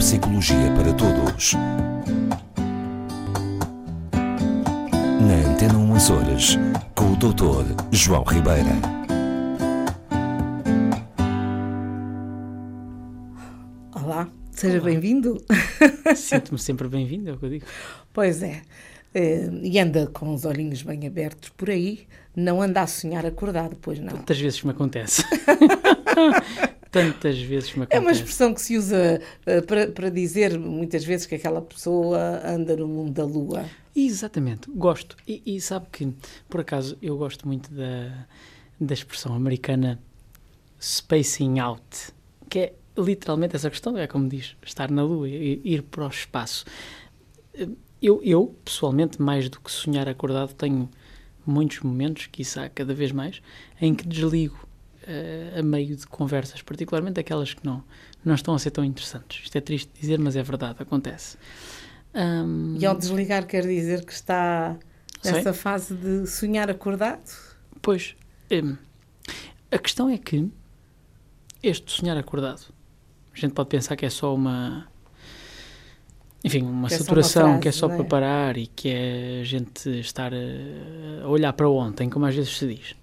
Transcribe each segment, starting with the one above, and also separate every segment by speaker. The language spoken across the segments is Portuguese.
Speaker 1: Psicologia para Todos. Na Antena 1 Açores, com o Dr. João Ribeira.
Speaker 2: Olá, seja bem-vindo.
Speaker 3: Sinto-me sempre bem-vindo, é o que eu digo.
Speaker 2: Pois é. Eh, e anda com os olhinhos bem abertos por aí, não anda a sonhar acordado, pois não.
Speaker 3: Tantas vezes me acontece. Tantas vezes me
Speaker 2: É uma
Speaker 3: acontece.
Speaker 2: expressão que se usa eh, para, para dizer muitas vezes que aquela pessoa anda no mundo da lua.
Speaker 3: Exatamente, gosto. E, e sabe que, por acaso, eu gosto muito da, da expressão americana spacing out, que é literalmente essa questão, é como diz, estar na lua, ir para o espaço. Eu, eu, pessoalmente, mais do que sonhar acordado, tenho muitos momentos, quiçá cada vez mais, em que desligo eh, a meio de conversas, particularmente aquelas que não, não estão a ser tão interessantes. Isto é triste dizer, mas é verdade, acontece. Ahm,
Speaker 2: E ao desligar quer dizer que está nessa fase de sonhar acordado?
Speaker 3: Pois, hum, a questão é que este sonhar acordado, a gente pode pensar que é só uma. Enfim, uma
Speaker 2: Que é
Speaker 3: saturação
Speaker 2: frase,
Speaker 3: que é só
Speaker 2: é?
Speaker 3: para parar e que é a gente estar a, a olhar para ontem, como às vezes se diz.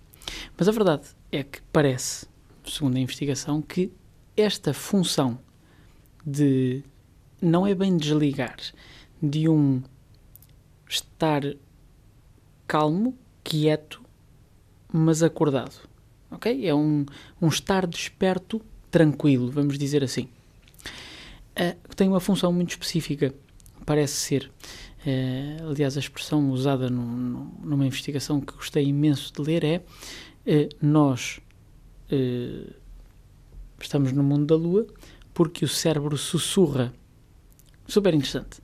Speaker 3: Mas a verdade é que parece, segundo a investigação, que esta função de não é bem desligar, de um estar calmo, quieto, mas acordado. Ok? É um, um estar desperto, tranquilo, vamos dizer assim. Que tem uma função muito específica, parece ser. Eh, aliás, a expressão usada num- num- numa investigação que gostei imenso de ler é: nós eh, estamos no mundo da lua porque o cérebro sussurra. Super interessante.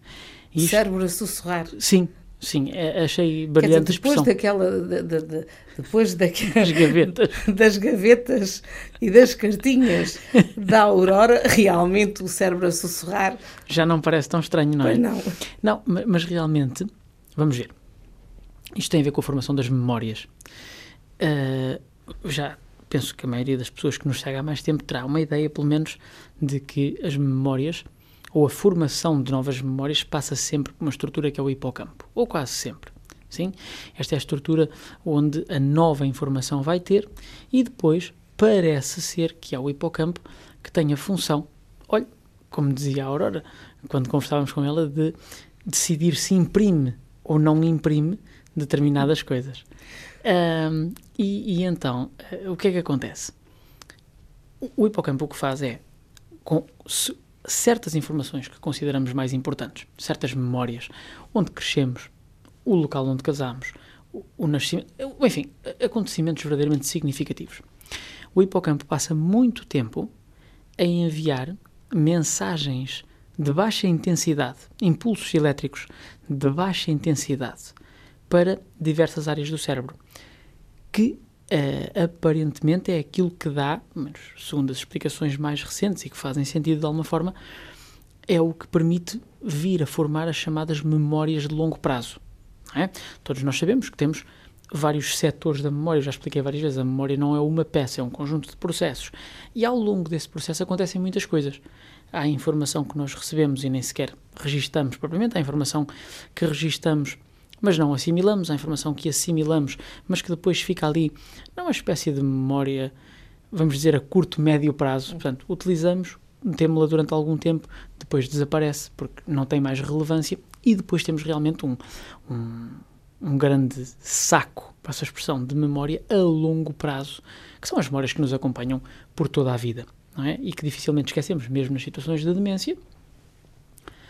Speaker 3: E isto-
Speaker 2: Cérebro a sussurrar.
Speaker 3: Sim, sim, é- achei
Speaker 2: dizer,
Speaker 3: brilhante a
Speaker 2: depois daquela, de- de- de- depois
Speaker 3: As
Speaker 2: daquelas
Speaker 3: gavetas.
Speaker 2: das gavetas e das cartinhas da Aurora, realmente o cérebro a sussurrar,
Speaker 3: Já não parece tão estranho, não é?
Speaker 2: pois não.
Speaker 3: Não, ma- mas realmente, vamos ver. Isto tem a ver com a formação das memórias. Ah, já penso que a maioria das pessoas que nos segue há mais tempo terá uma ideia, pelo menos, de que as memórias ou a formação de novas memórias passa sempre por uma estrutura que é o hipocampo, ou quase sempre. Sim? Esta é a estrutura onde a nova informação vai ter e depois parece ser que é o hipocampo que tem a função, olha, como dizia a Aurora, quando conversávamos com ela, de decidir se imprime ou não imprime determinadas coisas. Ahm, e, e então, eh, o que é que acontece? O, hipocampo o que faz é, com certas informações que consideramos mais importantes, certas memórias, onde crescemos, o local onde casamos, o, o nascimento, eh, enfim, acontecimentos verdadeiramente significativos. O hipocampo passa muito tempo a enviar mensagens de baixa intensidade, impulsos elétricos de baixa intensidade para diversas áreas do cérebro, que eh, aparentemente é aquilo que dá, segundo as explicações mais recentes e que fazem sentido de alguma forma, é o que permite vir a formar as chamadas memórias de longo prazo. é? Todos nós sabemos que temos vários setores da memória, já expliquei várias vezes, a memória não é uma peça, é um conjunto de processos. E ao longo desse processo acontecem muitas coisas. Há informação que nós recebemos e nem sequer registamos propriamente, há informação que registamos, mas não assimilamos, a informação que assimilamos, mas que depois fica ali numa espécie de memória, vamos dizer, a curto, médio prazo. Portanto, utilizamos, metemos-la durante algum tempo, depois desaparece porque não tem mais relevância e depois temos realmente um, um, um grande saco, passa a expressão, de memória a longo prazo, que são as memórias que nos acompanham por toda a vida, não é? E que dificilmente esquecemos, mesmo nas situações de demência,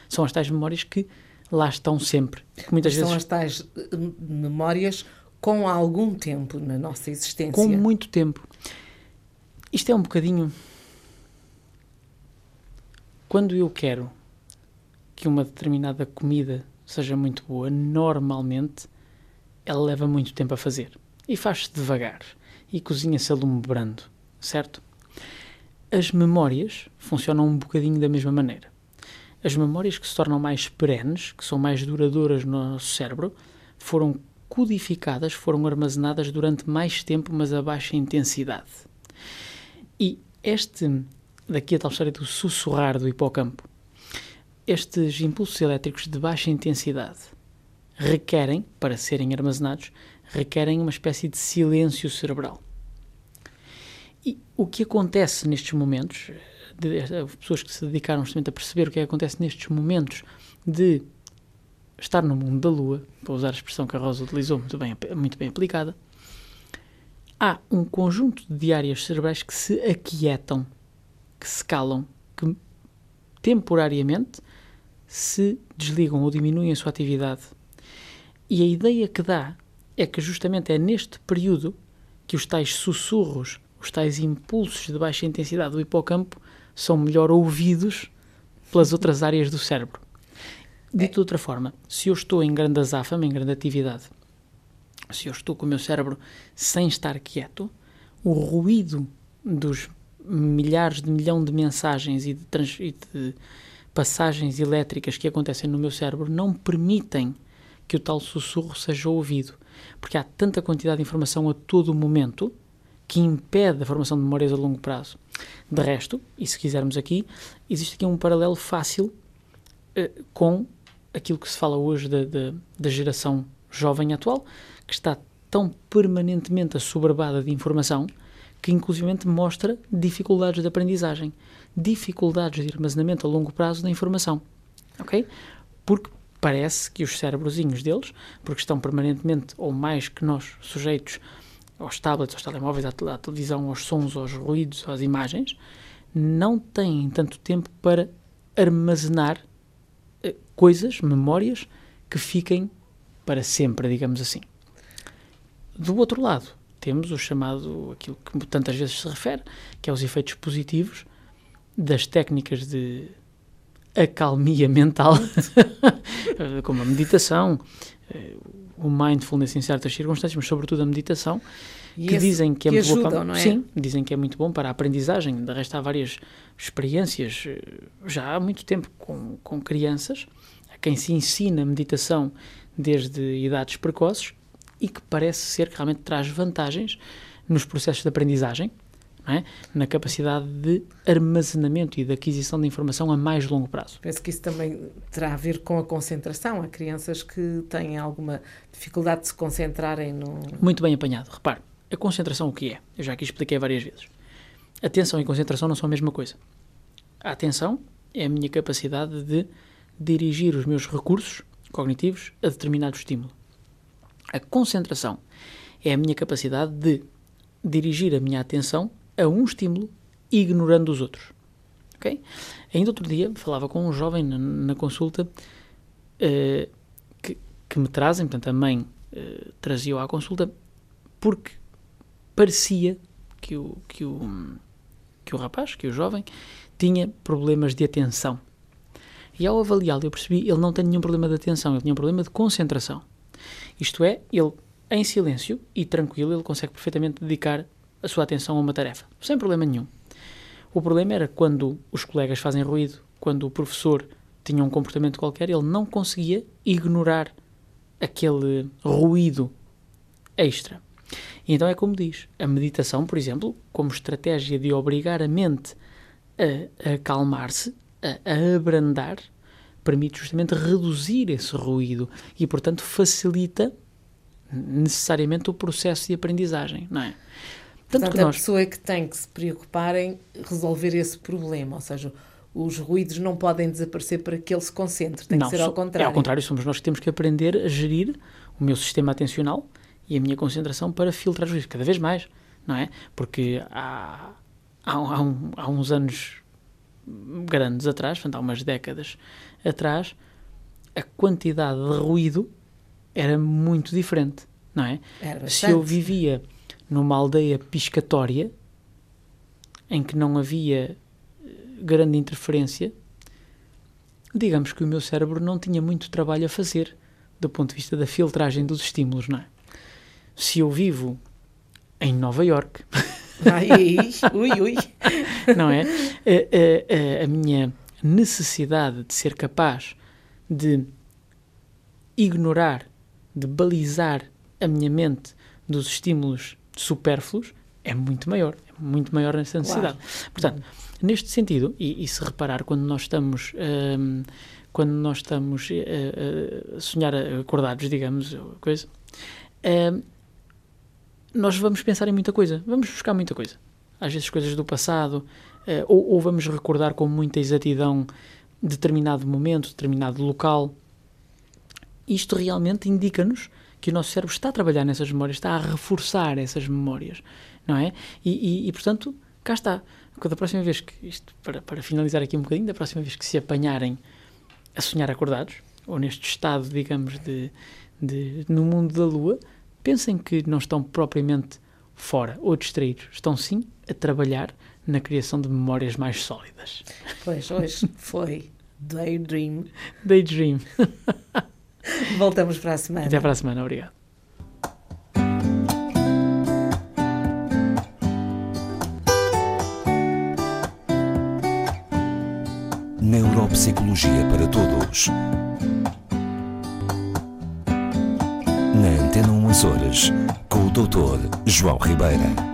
Speaker 3: são as tais memórias que lá estão sempre. Muitas
Speaker 2: São
Speaker 3: vezes
Speaker 2: as tais eh, memórias com algum tempo na nossa existência.
Speaker 3: com muito tempo. Isto é um bocadinho. Quando eu quero que uma determinada comida seja muito boa, normalmente ela leva muito tempo a fazer. E faz-se devagar. E cozinha-se a lume brando, certo? As memórias funcionam um bocadinho da mesma maneira. As memórias que se tornam mais perenes, que são mais duradouras no nosso cérebro, foram codificadas, foram armazenadas durante mais tempo, mas a baixa intensidade. E este, daqui a tal história do sussurrar do hipocampo, estes impulsos elétricos de baixa intensidade requerem, para serem armazenados, requerem uma espécie de silêncio cerebral. E o que acontece nestes momentos, de, pessoas que se dedicaram justamente a perceber o que, é que acontece nestes momentos de estar no mundo da Lua, para usar a expressão que a Rosa utilizou, muito bem, muito bem aplicada, há um conjunto de áreas cerebrais que se aquietam, que se calam, que temporariamente se desligam ou diminuem a sua atividade. E a ideia que dá é que justamente é neste período que os tais sussurros, os tais impulsos de baixa intensidade do hipocampo são melhor ouvidos pelas outras áreas do cérebro. Dito de outra forma, se eu estou em grande azáfama, em grande atividade, se eu estou com o meu cérebro sem estar quieto, o ruído dos milhares de milhão de mensagens e de, trans, e de passagens elétricas que acontecem no meu cérebro não permitem que o tal sussurro seja ouvido, porque há tanta quantidade de informação a todo momento que impede a formação de memórias a longo prazo. De resto, e se quisermos aqui, existe aqui um paralelo fácil uh, com aquilo que se fala hoje da geração jovem atual, que está tão permanentemente assoberbada de informação que inclusivamente mostra dificuldades de aprendizagem, dificuldades de armazenamento a longo prazo da informação. Ok? Porque parece que os cérebrozinhos deles, porque estão permanentemente, ou mais que nós, sujeitos aos tablets, aos telemóveis, à, à televisão, aos sons, aos ruídos, às imagens, não têm tanto tempo para armazenar eh, coisas, memórias, que fiquem para sempre, digamos assim. Do outro lado, temos o chamado, aquilo que tantas vezes se refere, que é os efeitos positivos das técnicas de acalmia mental, como a meditação, eh, o mindfulness em certas circunstâncias, mas sobretudo a meditação, e que dizem que é
Speaker 2: que
Speaker 3: muito
Speaker 2: ajudam,
Speaker 3: bom
Speaker 2: não é?
Speaker 3: Sim, dizem que é muito bom para a aprendizagem. De resto, há várias experiências eh, já há muito tempo com, com crianças a quem se ensina meditação desde idades precoces e que parece ser que realmente traz vantagens nos processos de aprendizagem, é? na capacidade de armazenamento e de aquisição de informação a mais longo prazo.
Speaker 2: Penso que isso também terá a ver com a concentração. Há crianças que têm alguma dificuldade de se concentrarem no.
Speaker 3: Muito bem apanhado. Repare, a concentração o que é? Eu já aqui expliquei várias vezes. Atenção e concentração não são a mesma coisa. A atenção é a minha capacidade de dirigir os meus recursos cognitivos a determinado estímulo. A concentração é a minha capacidade de dirigir a minha atenção a um estímulo ignorando os outros. Ok? Ainda outro dia falava com um jovem na, na consulta uh, que, que, me trazem, portanto a mãe uh, trazia-o à consulta porque parecia que o, que, o, que o rapaz, que o jovem, tinha problemas de atenção. E ao avaliá-lo eu percebi ele não tem nenhum problema de atenção, ele tinha um problema de concentração. Isto é, ele, em silêncio e tranquilo, ele consegue perfeitamente dedicar a sua atenção a uma tarefa, sem problema nenhum. O problema era quando os colegas fazem ruído, quando o professor tinha um comportamento qualquer, ele não conseguia ignorar aquele ruído extra. E então é como diz, a meditação, por exemplo, como estratégia de obrigar a mente a, acalmar-se, a, a abrandar, permite justamente reduzir esse ruído e, portanto, facilita necessariamente o processo de aprendizagem, não é?
Speaker 2: Tanto Portanto, nós... a pessoa é que tem que se preocupar em resolver esse problema, ou seja, os ruídos não podem desaparecer para que ele se concentre, tem
Speaker 3: não,
Speaker 2: que ser ao contrário.
Speaker 3: É ao contrário, somos nós que temos que aprender a gerir o meu sistema atencional e a minha concentração para filtrar os ruídos, cada vez mais, não é? Porque há, há, há, um, há uns anos grandes atrás, portanto, há umas décadas atrás, a quantidade de ruído era muito diferente, não é? Se eu vivia numa aldeia piscatória em que não havia eh, grande interferência, digamos que o meu cérebro não tinha muito trabalho a fazer do ponto de vista da filtragem dos estímulos, não é? Se eu vivo em Nova York,
Speaker 2: Ai, ui, ui.
Speaker 3: não é? A, a, a minha necessidade de ser capaz de ignorar, de balizar a minha mente dos estímulos supérfluos é muito maior, é muito maior nessa necessidade.
Speaker 2: Claro.
Speaker 3: Portanto, neste sentido, e, e, se reparar, quando nós estamos, um, quando nós estamos uh, a sonhar acordados, digamos, coisa, um, nós vamos pensar em muita coisa, vamos buscar muita coisa. Às vezes coisas do passado, uh, ou, ou vamos recordar com muita exatidão determinado momento, determinado local. Isto realmente indica-nos que o nosso cérebro está a trabalhar nessas memórias, está a reforçar essas memórias, não é? E, e, e portanto, cá está. Da próxima vez que, isto para, para finalizar aqui um bocadinho, da próxima vez que se apanharem a sonhar acordados, ou neste estado, digamos, de, de no mundo da lua, pensem que não estão propriamente fora ou distraídos, estão sim a trabalhar na criação de memórias mais sólidas.
Speaker 2: Pois, hoje foi Daydream.
Speaker 3: Daydream.
Speaker 2: Voltamos para a semana.
Speaker 3: Até para a semana, obrigado.
Speaker 1: Neuropsicologia para Todos. Na Antena 1 Açores, com o Dr. João Ribeira.